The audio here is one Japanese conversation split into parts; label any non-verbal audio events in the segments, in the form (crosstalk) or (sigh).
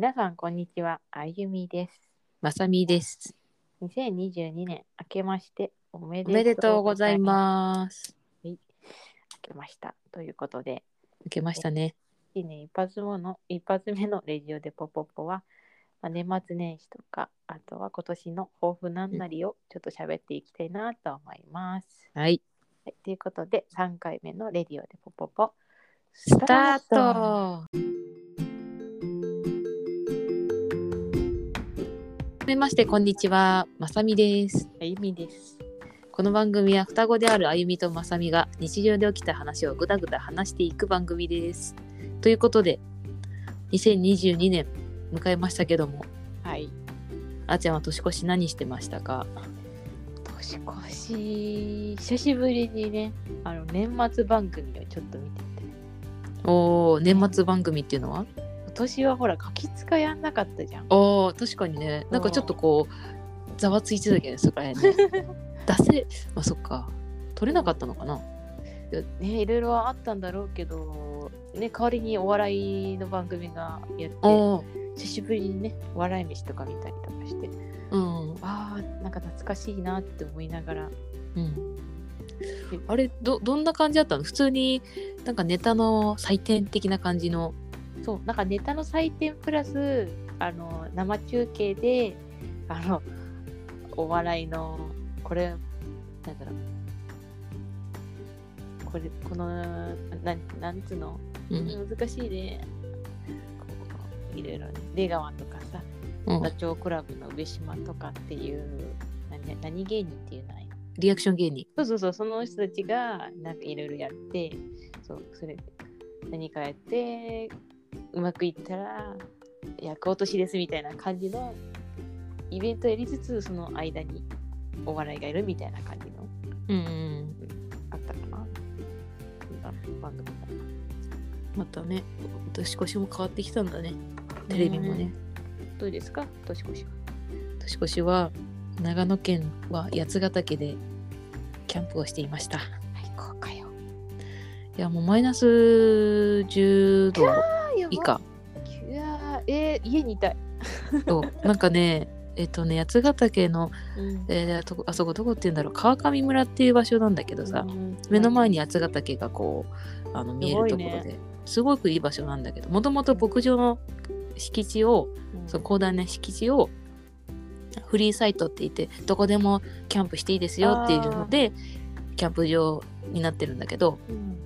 皆さん、こんにちは。あゆみです。まさみです。2022年、明けましておめでとうございます。す。明けました。ということで、受けましたね。新年一発目の一発目のレジオでポポポは、まあ、年末年始とか、あとは今年の抱負なんなりをちょっと喋っていきたいなと思います。はい。はい、ということで、3回目のレディオでポポポ、スタート。めまして、こんにちは。まさみです。あゆみです。この番組は双子であるあゆみとまさみが日常で起きた話をぐだぐだ話していく番組です。ということで、2022年迎えましたけども、はい。あーちゃんは年越し何してましたか？年越し久しぶりにねあの年末番組をちょっと見てておー、年末番組っていうのは？今年はほらガキ使やんなかったじゃん。おー、確かにね、なんかちょっとこう、ざわついてたけど、そこら辺ね。(laughs) 出せ、まあそっか、取れなかったのかな。ねいろいろあったんだろうけどね代わりにお笑いの番組がやって久しぶりにねお笑い飯とか見たりとかして。うん。あーなんか懐かしいなって思いながら。うん、あれどどんな感じだったの？普通になんかネタの祭典的な感じのそうなんかネタの祭典プラスあの生中継であのお笑いのこれなんだろう。これこのなんなんつうの？うん。難しいね。こういろいろね。出川とかさうん。ダチョウ倶楽部の上島とかっていう何何芸人っていうのリアクション芸人。そうそうそう。その人たちがなんかいろいろやってそうそれ何かやってうまくいったら役落としですみたいな感じのイベントやりつつその間にお笑いがいるみたいな感じのうんうん。あったかな。番組だまたね年越しも変わってきたんだね。テレビもね。どうですか？年越しは。年越しは長野県は八ヶ岳でキャンプをしていました。いかよ。やもうマイナス10度以下。いやーえー、家にいたい、となんかねえっとね八ヶ岳の、うん。えーとあそこどこって言うんだろう。川上村っていう場所なんだけどさ、うん目の前に八ヶ岳がこうあの見えるところで、すごくいい場所なんだけどもともと牧場の敷地を、うん。その広大な敷地をフリーサイトって言ってどこでもキャンプしていいですよっていうのでキャンプ場になってるんだけどうん。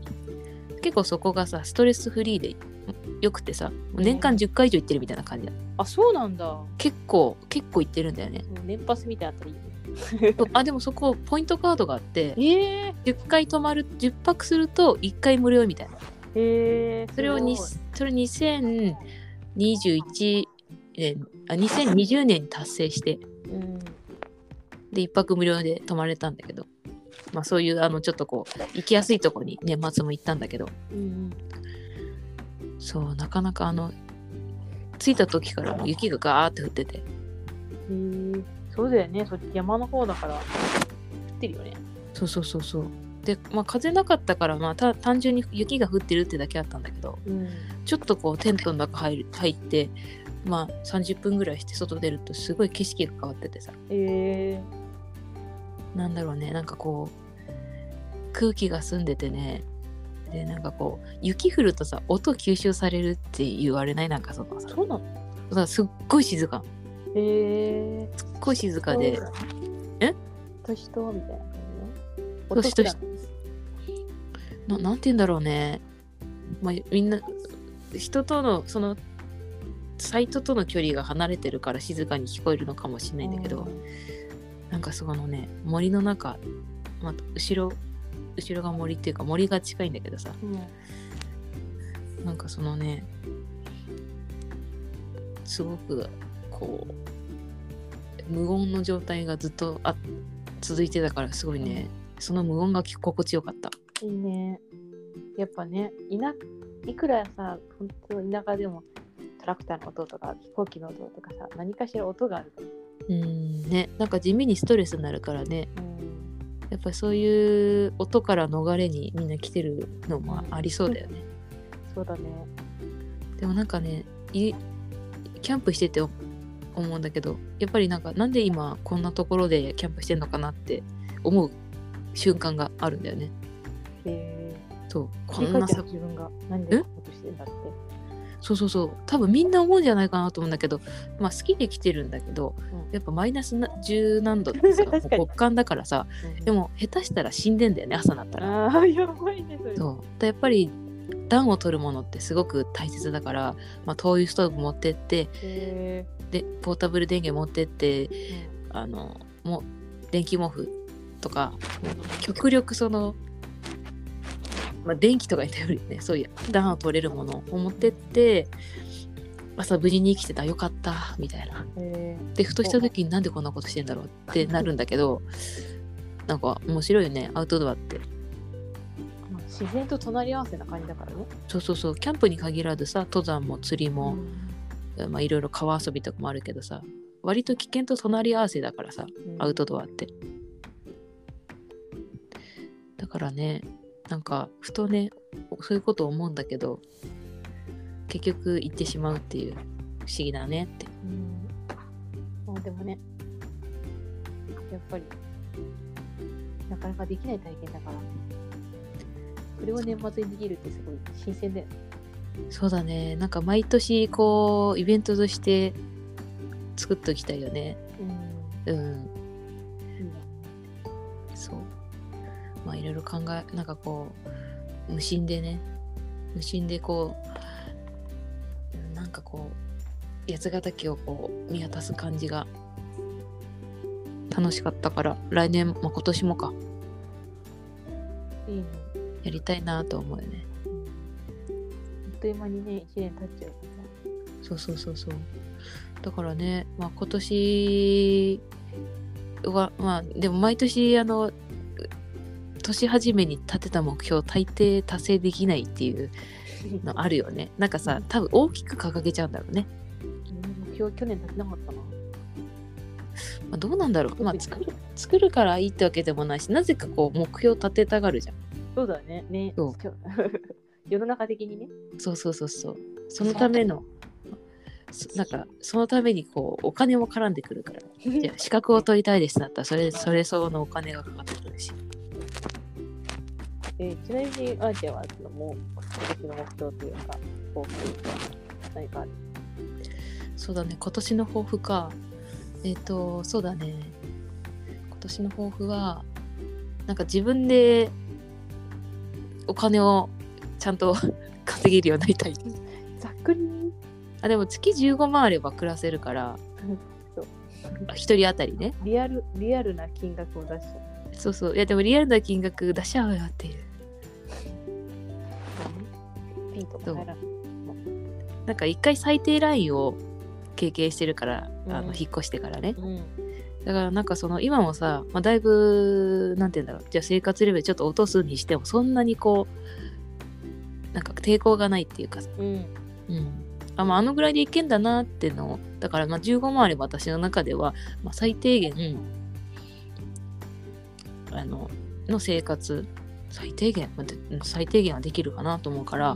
結構そこがさストレスフリーでよくてさ年間10回以上行ってるみたいな感じだ、あそうなんだ。も結構結構行ってるんだよね。う年パスみたいなあったらいいあでもそこポイントカードがあってえー、10回泊まる10泊すると1回無料みたいな。えー、それをにすそれ2021年あ2020年に達成してうん。で1泊無料で泊まれたんだけど。まあそういうあのちょっとこう行きやすいとこに年末も行ったんだけど。うんそうなかなかあの着いた時からもう雪がガーって降ってて。うんへえそうだよね。そっち山の方だから。降ってるよね。そうそうそうそう。でまあ風なかったからまあた単純に雪が降ってるってだけあったんだけどうん。ちょっとこうテントの中入る入ってまあ30分ぐらいして外出るとすごい景色が変わっててさ。えなんだろうね。なんかこう空気が澄んでてねでなんかこう雪降るとさ音吸収されるって言われない？なんかそのさー、そうなの？だすっごい静か。へえすっごい静かで。え？年とみたいな感じの年とななんて言うんだろうね、まあ、みんな人とのそのサイトとの距離が離れてるから静かに聞こえるのかもしれないんだけど、なんかそのね森の中、まあ、後ろ後ろが森っていうか森が近いんだけどさ。うんなんかそのねすごくこう無音の状態がずっとあ続いてたからすごいねその無音が心地よかった。いいね。やっぱねいないくらさ本当田舎でもトラクターの音とか飛行機の音とかさ何かしら音があるとうんね。なんか地味にストレスになるからね。うんやっぱりそういう音から逃れにみんな来てるのもありそうだよね。そうだねでもなんかねいキャンプしてて思うんだけどやっぱりなんかなんで今こんなところでキャンプしてんのかなって思う瞬間があるんだよね。えそうー、こんなさ自分が何でこんなことしてんだって？そうそうそう。多分みんな思うんじゃないかなと思うんだけどまあ好きで来てるんだけど、うん。やっぱマイナスな10何度ってさ (laughs) 極寒だからさでも下手したら死んでんだよね朝になったら。ああ、やばいね、そう。でやっぱり暖を取るものってすごく大切だから、まあ、灯油ストーブ持ってってえでポータブル電源持ってってーあのもう電気毛布とか極力その、まあ、電気とかに頼るよね。そういう暖を取れるものを持ってって朝無事に生きてた。よかった。みたいな。えでふとした時になんでこんなことしてんだろうってなるんだけどなんか面白いよね。アウトドアって。自然と隣り合わせな感じだからね。そうそうそう。キャンプに限らずさ登山も釣りも、うん。まあいろいろ川遊びとかもあるけどさ割と危険と隣り合わせだからさアウトドアって。だからねなんかふとねそういうことを思うんだけど結局行ってしまうっていう不思議だねってうん。まあでもね、やっぱり、なかなかできない体験だから、それを年末にできるってすごい新鮮だよね。そうだねなんか毎年こうイベントとして作っときたいよねうん。うんまあいろいろ考えなんかこう無心でね無心でこううんなんかこう八ヶ岳をこう見渡す感じが楽しかったから来年、まあ、今年もかいいね。やりたいなと思うよね。うんあっという間にね、1年経っちゃうから。そうそうそうそう。だからね、まあ、今年はまあでも毎年あの年始めに立てた目標大抵達成できないっていうのあるよね。なんかさ多分大きく掲げちゃうんだろうね、うん目標去年立てなかったな。まあ、どうなんだろう、まあ、作る作るからいいってわけでもないしなぜかこう目標立てたがるじゃん。そうだね。ね。そう。(laughs) 世の中的にね。そうそうそうそう。そのためのそなんかそのためにこうお金も絡んでくるから。(laughs) じゃあ資格を取りたいですだったらそれそれ相応のお金がかかってくるしえーちなみに、あーちゃんはそのもう今年の目標というか、抱負というか、何かある？そうだね。今年の抱負かえっ、とそうだね今年の抱負はなんか自分でお金をちゃんと (laughs) 稼げるようになりたい。ざっくり？あでも月15万あれば暮らせるからそう。一人当たりね。リアル、リアルな金額を出しちゃう。そうそう。いやでもリアルな金額出しちゃうよっていう。ピンとない。なんか一回最低ラインを経験してるから、あうん。の引っ越してからね。うん。だからなんかその今もさ、まあ、だいぶなんて言うんだろう。じゃあ生活レベルちょっと落とすにしてもそんなにこうなんか抵抗がないっていうかさ、うん。うん。あまあ、あのぐらいでいけんだなってのを。だからまあ15万あれば私の中では、まあ、最低限あのの生活最低限、最低限はできるかなと思うから、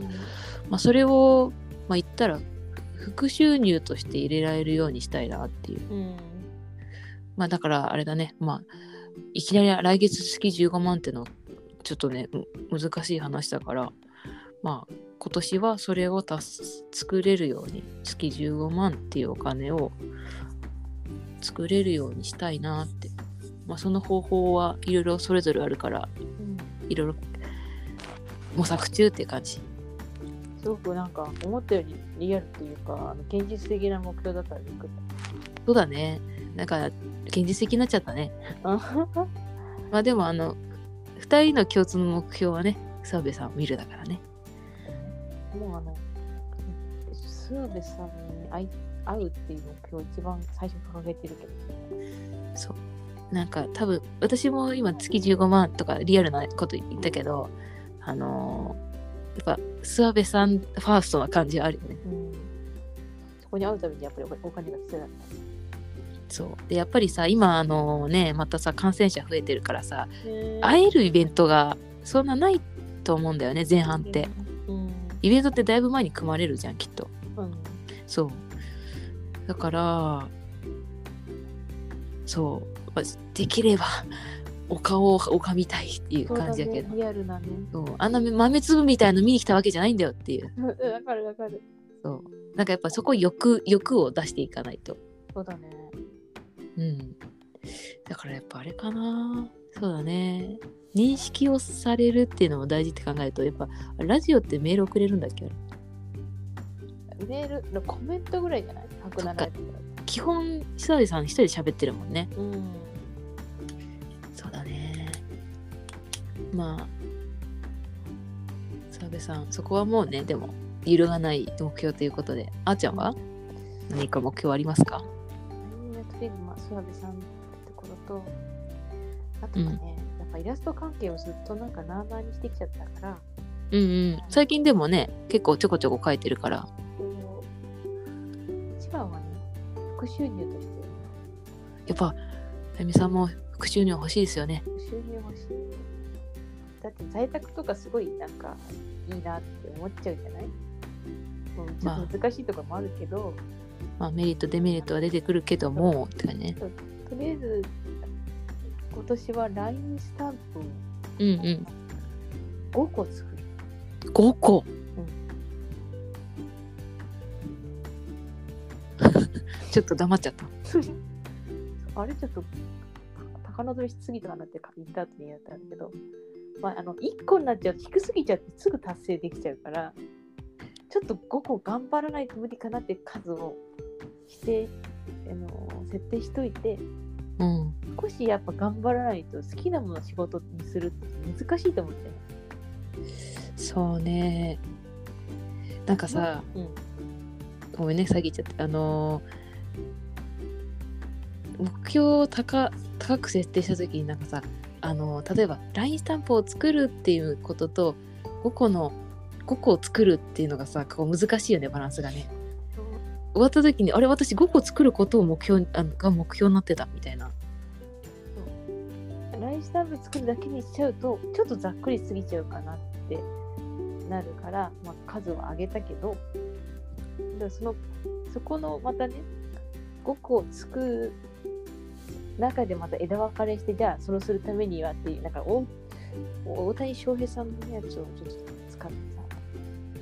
まあ、それを、まあ、言ったら副収入として入れられるようにしたいなっていううん。まあだからあれだね、まあ、いきなり来月月15万ってのちょっとね、む難しい話だから、まあ今年はそれを作れるように、月15万っていうお金を作れるようにしたいなって。まあその方法はいろいろそれぞれあるから、うんいろいろ模索中っていう感じ。すごくなんか思ったよりリアルというか、あの現実的な目標だったらびっくりそうだね。なんか現実的になっちゃったね。まあでもあの、2人の共通の目標はね、澤部さんを見るだからね。もうあの、スーベさんに会うっていう目標を一番最初掲げてるけど、そう。なんか多分私も今月15万とかリアルなこと言ったけど、あのーやっぱ諏訪部さんファーストな感じはあるよね。うん、そこに会うためにやっぱりおお金が必要だっそう。で、やっぱりさ、今あのね、またさ、感染者増えてるからさ、た。会えるイベントがそんなないと思うんだよね、前半って。うん。イベントってだいぶ前に組まれるじゃん、きっと。うん。そう。だからそうまあできればお顔を拝みたいっていう感じやけど。ね、リアルなね。そう。あんな豆粒みたいの見に来たわけじゃないんだよっていう。うんわかるわかる。そう。なんかやっぱそこ欲欲を出していかないと。そうだね。うん。だからやっぱあれかな。そうだね。認識をされるっていうのも大事って考えるとやっぱラジオってメール送れるんだっけ？メール、コメントぐらいじゃない？基本久部さん一人で喋ってるもんね。うん。そうだね。まあ澤部さんそこはもうねでも揺るがない目標ということで。あーちゃんは？何か目標ありますか？とりあえず、まあ、諏訪部さんってところと、あとはね、やっぱイラスト関係をずっとなんかなあなあにしてきちゃったから、うんうん。最近でもね結構ちょこちょこ書いてるから。こう一番はね、副収入として、やっぱあゆみさんも副収入欲しいですよね。副収入欲しい。だって在宅とかすごいなんかいいなって思っちゃうじゃない？もうちょっと難しいところもあるけど、まあメリットデメリットは出てくるけどもって感じね。とりあえず今年は LINE スタンプをうんうん。5個作る。5個、ちょっと黙っちゃった。(laughs) あれちょっと高望みしすぎたかなって言った後に言ったんだけど、まあ、あの1個になっちゃうと低すぎちゃってすぐ達成できちゃうからちょっと5個頑張らないと無理かなって数をしてあの設定しといてうん。少しやっぱ頑張らないと好きなものを仕事にするって難しいと思って。ね。そうね。なんかさ、うん、ごめんね下げちゃって。あのー目標を高高く設定した時になんかさあの例えば LINE スタンプを作るっていうことと5個の5個を作るっていうのがさこう難しいよねバランスがね。終わった時にあれ私5個作ることを目標あのが目標になってたみたいな。ラインスタンプ作るだけにしちゃうとちょっとざっくりすぎちゃうかなってなるから、まあ、数を上げたけど。そのそこのまたね5個作る中でまた枝分かれしてじゃあそのするためにはっていうなんかお大谷翔平さんのやつをちょっと使ってさ。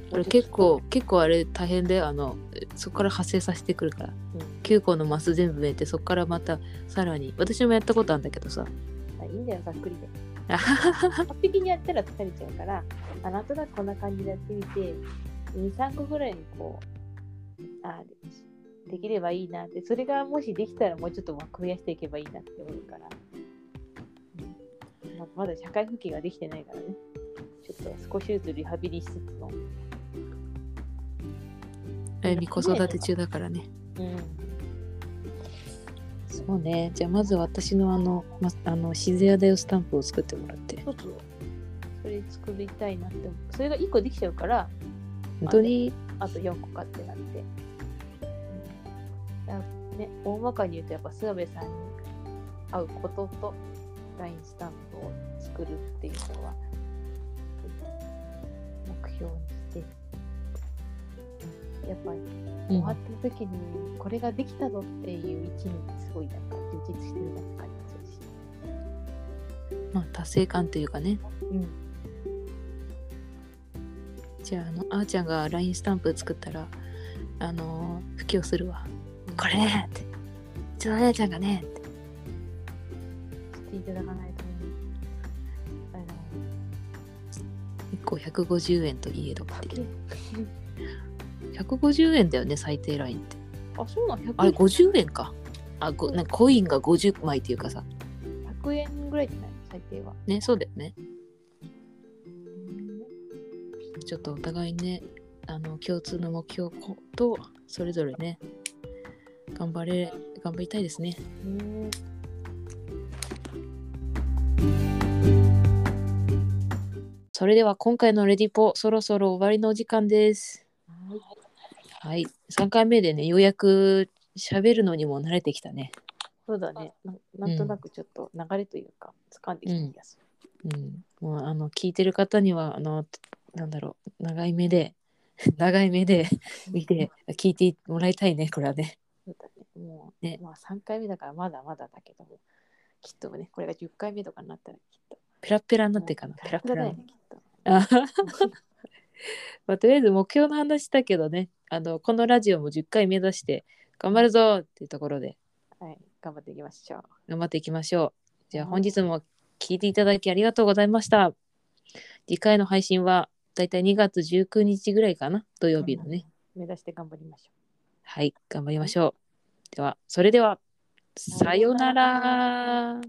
これ結構結構あれ大変であのそこから発生させてくるから、うん。9個のマス全部埋めてそこからまたさらに私もやったことあるんだけどさ。あいいんだよざっくりで。(laughs) 完璧にやったら疲れちゃうからあなんとなくこんな感じでやってみて23個ぐらいにこうあできればいいなって。それがもしできたらもうちょっと枠増やしていけばいいなって思うから、うん。ままだ社会復帰ができてないからね。ちょっと少しずつリハビリしつつの、あゆみ子育て中だからね。うん、そうね。じゃあまず私のあの,、ま、あの静谷だよスタンプを作ってもらって。そうそう。それ作りたいなって思う。それが1個できちゃうから本当に？あと4個かってなって。ね、大まかに言うと、やっぱ諏訪部さんに会うことと、LINE スタンプを作るっていうのは、目標にして、うんやっぱり終わった時に、これができたぞっていう一日にすごいなんか充実してるなって感じするし。まあ、達成感というかねうん。じゃああのあーちゃんが LINE スタンプ作ったらあの布教するわこれね。ってちょっと姉ちゃんがね。ってしていただかないとね、あの、1個150円といえどっていう150円だよね最低ラインって。あ、そうなん、100あれ円50円か。あごなんかコインが50枚っていうかさ。100円ぐらいじゃない？最低は。ねそうだよね。ちょっとお互いねあの共通の目標とそれぞれね頑張れ頑張りたいですね。うんそれでは今回のレディポそろそろ終わりのお時間です。はい。はい3回目でねようやく喋るのにも慣れてきたね。そうだね。な。なんとなくちょっと流れというか、掴んできた気がすうん。もうあの聞いてる方にはあのなんだろう長い目で (laughs) 長い目で見て聞いてもらいたいねこれはねそうだね。もう、ねまあ3回目だからまだまだだけども、きっとね、これが10回目とかになったらきっと。ペラペラになってるかな。ペラペラ。だよね、きっと。あまあ、とりあえず目標の話したけどね。あのこのラジオも10回目指して頑張るぞっていうところで。はい、頑張っていきましょう。頑張っていきましょう。じゃあはい。本日も聞いていただきありがとうございました。次回の配信はだいたい2月19日ぐらいかな。土曜日のね、目指して頑張りましょはい、頑張りましょう。では、それでは、さようなら。